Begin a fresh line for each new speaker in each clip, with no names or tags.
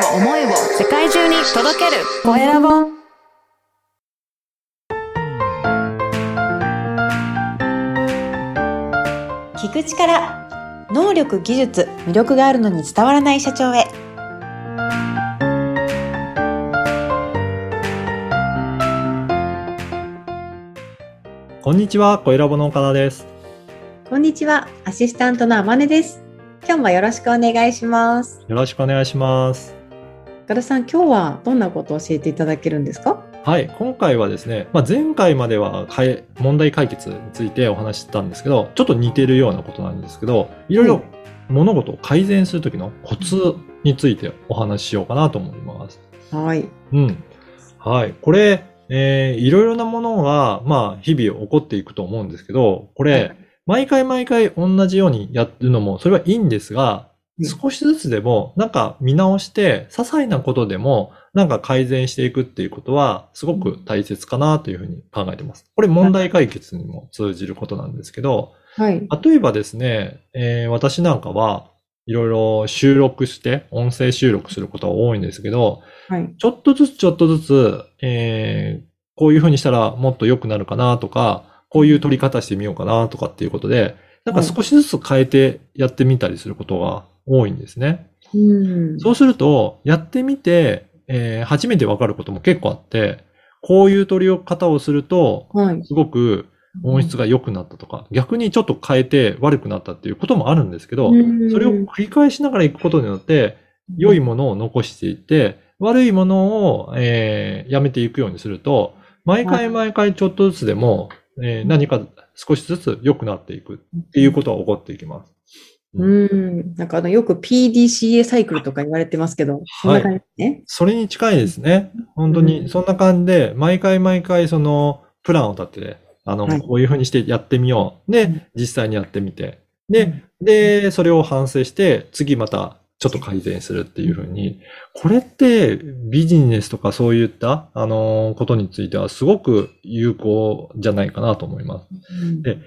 を思いを世界中に届ける。コエラボ
聞く力能力技術魅力があるのに伝わらない社長へ。
こんにちは、小ラボの岡田です。
こんにちはアシスタントのあまねです。今日もよろしくお願いします。
よろしくお願いします。
岡田さん今日はどんなことを教えていただけるんですか？
はい、今回はですね、まあ、前回までは問題解決についてお話ししてたんですけど、ちょっと似てるようなことなんですけど、いろいろ物事を改善するときのコツについてお話ししようかなと思います。
はい
うん。はい。これ、えーいろいろなものが、まあ、日々起こっていくと思うんですけど、これ、
はい
毎回毎回同じようにやるのも、それはいいんですが、
うん
少しずつでも、なんか見直して、些細なことでも、なんか改善していくっていうことは、すごく大切かなというふうに考えてます。これ問題解決にも通じることなんですけど、
はい。
例えばですね、えー私なんかは、いろいろ収録して、音声収録することが多いんですけど、
はい。
ちょっとずつちょっとずつ、えーこういう風にしたらもっと良くなるかなとか、こういう取り方してみようかなとかっていうことで、なんか少しずつ変えてやってみたりすることが多いんですね。
うん
そうすると、やってみて、えー初めてわかることも結構あって、こういう取り方をすると、
はい
すごく音質が良くなったとか、逆にちょっと変えて悪くなったっていうこともあるんですけど、
うん
それを繰り返しながらいくことによって、良いものを残していって、悪いものを、えーやめていくようにすると、毎回毎回ちょっとずつでも、えー何か少しずつ良くなっていくっていうことが起こっていきます。
うんなんかあのよく PDCA サイクルとか言われてますけど、そんな感じですね？
それに近いですね。本当
うん
に、そんな感じで、毎回毎回その、プランを立てて、あの、
はい
こういうふうにしてやってみよう。で
うん、
実際にやってみて。で、で、それを反省して、次またちょっと改善するっていうふうに、これってビジネスとかそういった、あの、ことについてはすごく有効じゃないかなと思います。
うん
で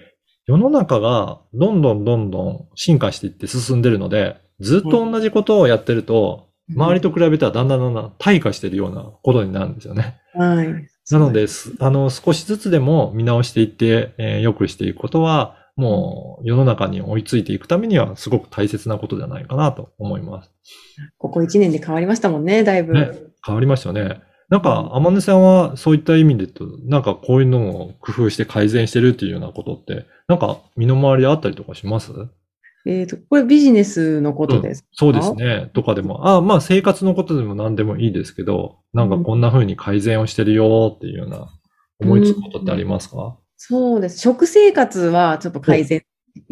世の中がどんどんどんどん進化していって進んでるので、ずっと同じことをやってると、周りと比べたらだんだんだんだん退化しているようなことになるんですよね。
はい。
なので、すあの、少しずつでも見直していって、えー良くしていくことは、もう世の中に追いついていくためにはすごく大切なことじゃないかなと思います。
ここ1年で変わりましたもんね、だいぶ。
ね変わりましたよね。なんか、天音さんはそういった意味でと、なんかこういうのを工夫して改善してるっていうようなことって、なんか身の回りであったりとかします？
えっと、これビジネスのことですか、
そうですね。とかでも、あまあ生活のことでも何でもいいですけど、なんかこんな風に改善をしてるよっていうような思いつくことってありますか、
そうです。食生活はちょっと改善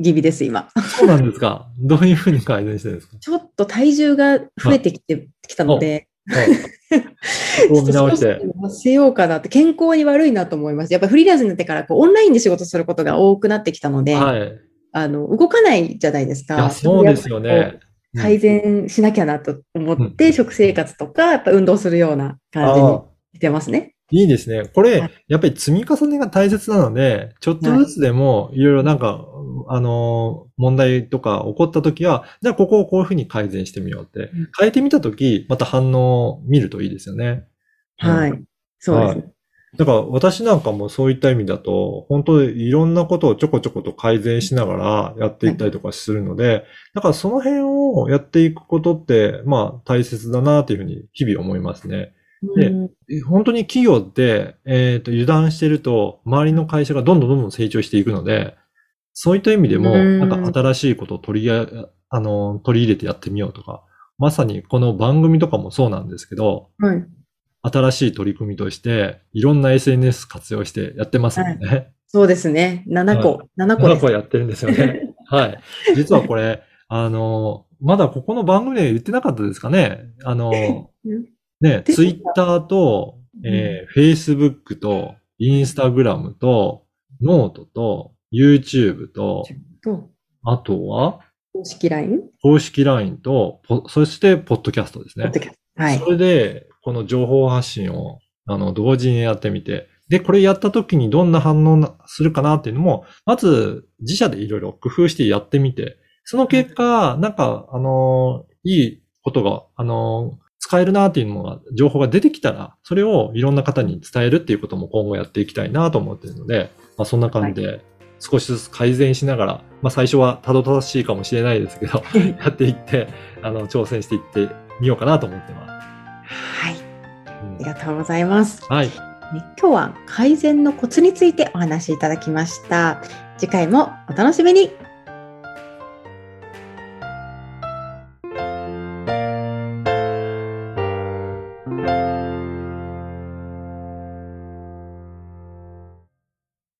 気味です、今。
そうなんですか。どういう風に改善してるんですか？
ちょっと体重が増えてきてきたので、
はい。こう見直して。
せようかなって、健康に悪いなと思います。やっぱフリーランスになってからこうオンラインで仕事することが多くなってきたので、
はい。
あの動かないじゃないですか。
そうですよね。
改善しなきゃなと思って、
うん
食生活とか、やっぱ運動するような感じにしてますね。
いいですね。こ
は
れ
い、
やっぱり積み重ねが大切なので、ちょっとずつでも、いろいろなんか、あの、問題とか起こった時は、じゃあここをこういうふうに改善してみようって
うん、
変えてみた時、また反応を見るといいですよね。
はい。そうですね。
だから私なんかもそういった意味だと、本当にいろんなことをちょこちょこと改善しながらやっていったりとかするので、だからその辺をやっていくことって、まあ大切だなというふうに日々思いますね。で
うん
本当に企業って、えっ、と、油断してると、周りの会社がどんどんどんどん成長していくので、そういった意味でも、
うん
なんか新しいことを取りあ、あの、取り入れてやってみようとか、まさにこの番組とかもそうなんですけど、
はい。
新しい取り組みとして、いろんな SNS 活用してやってますもんね。
そうですね。7個。7個で
7
す
個。やってるんですよね。はい。実はこれ、あの、まだここの番組で言ってなかったですかね？あの、
です
ツイッターと、えー、Facebook と、Instagram と、ノートと、YouTube と、
と、
あとは、
公式 LINE?
公式 LINE と、ポそして、ポッドキャストですね
ポッド。キャストはい。
それで、この情報発信を、あの、同時にやってみて、で、これやった時にどんな反応なするかなっていうのも、まず、自社でいろいろ工夫してやってみて、その結果、なんか、あの、いいことが、あの、使えるなっていうのが、情報が出てきたら、それをいろんな方に伝えるっていうことも今後やっていきたいなと思ってるので、まあそんな感じで、少しずつ改善しながら、まあ最初はたどたどしいかもしれないですけど、やっていって、あの、挑戦していってみようかなと思ってます。
はい。
うん
ありがとうございます。
はい。
ね今日は改善のコツについてお話しいただきました。次回もお楽しみに。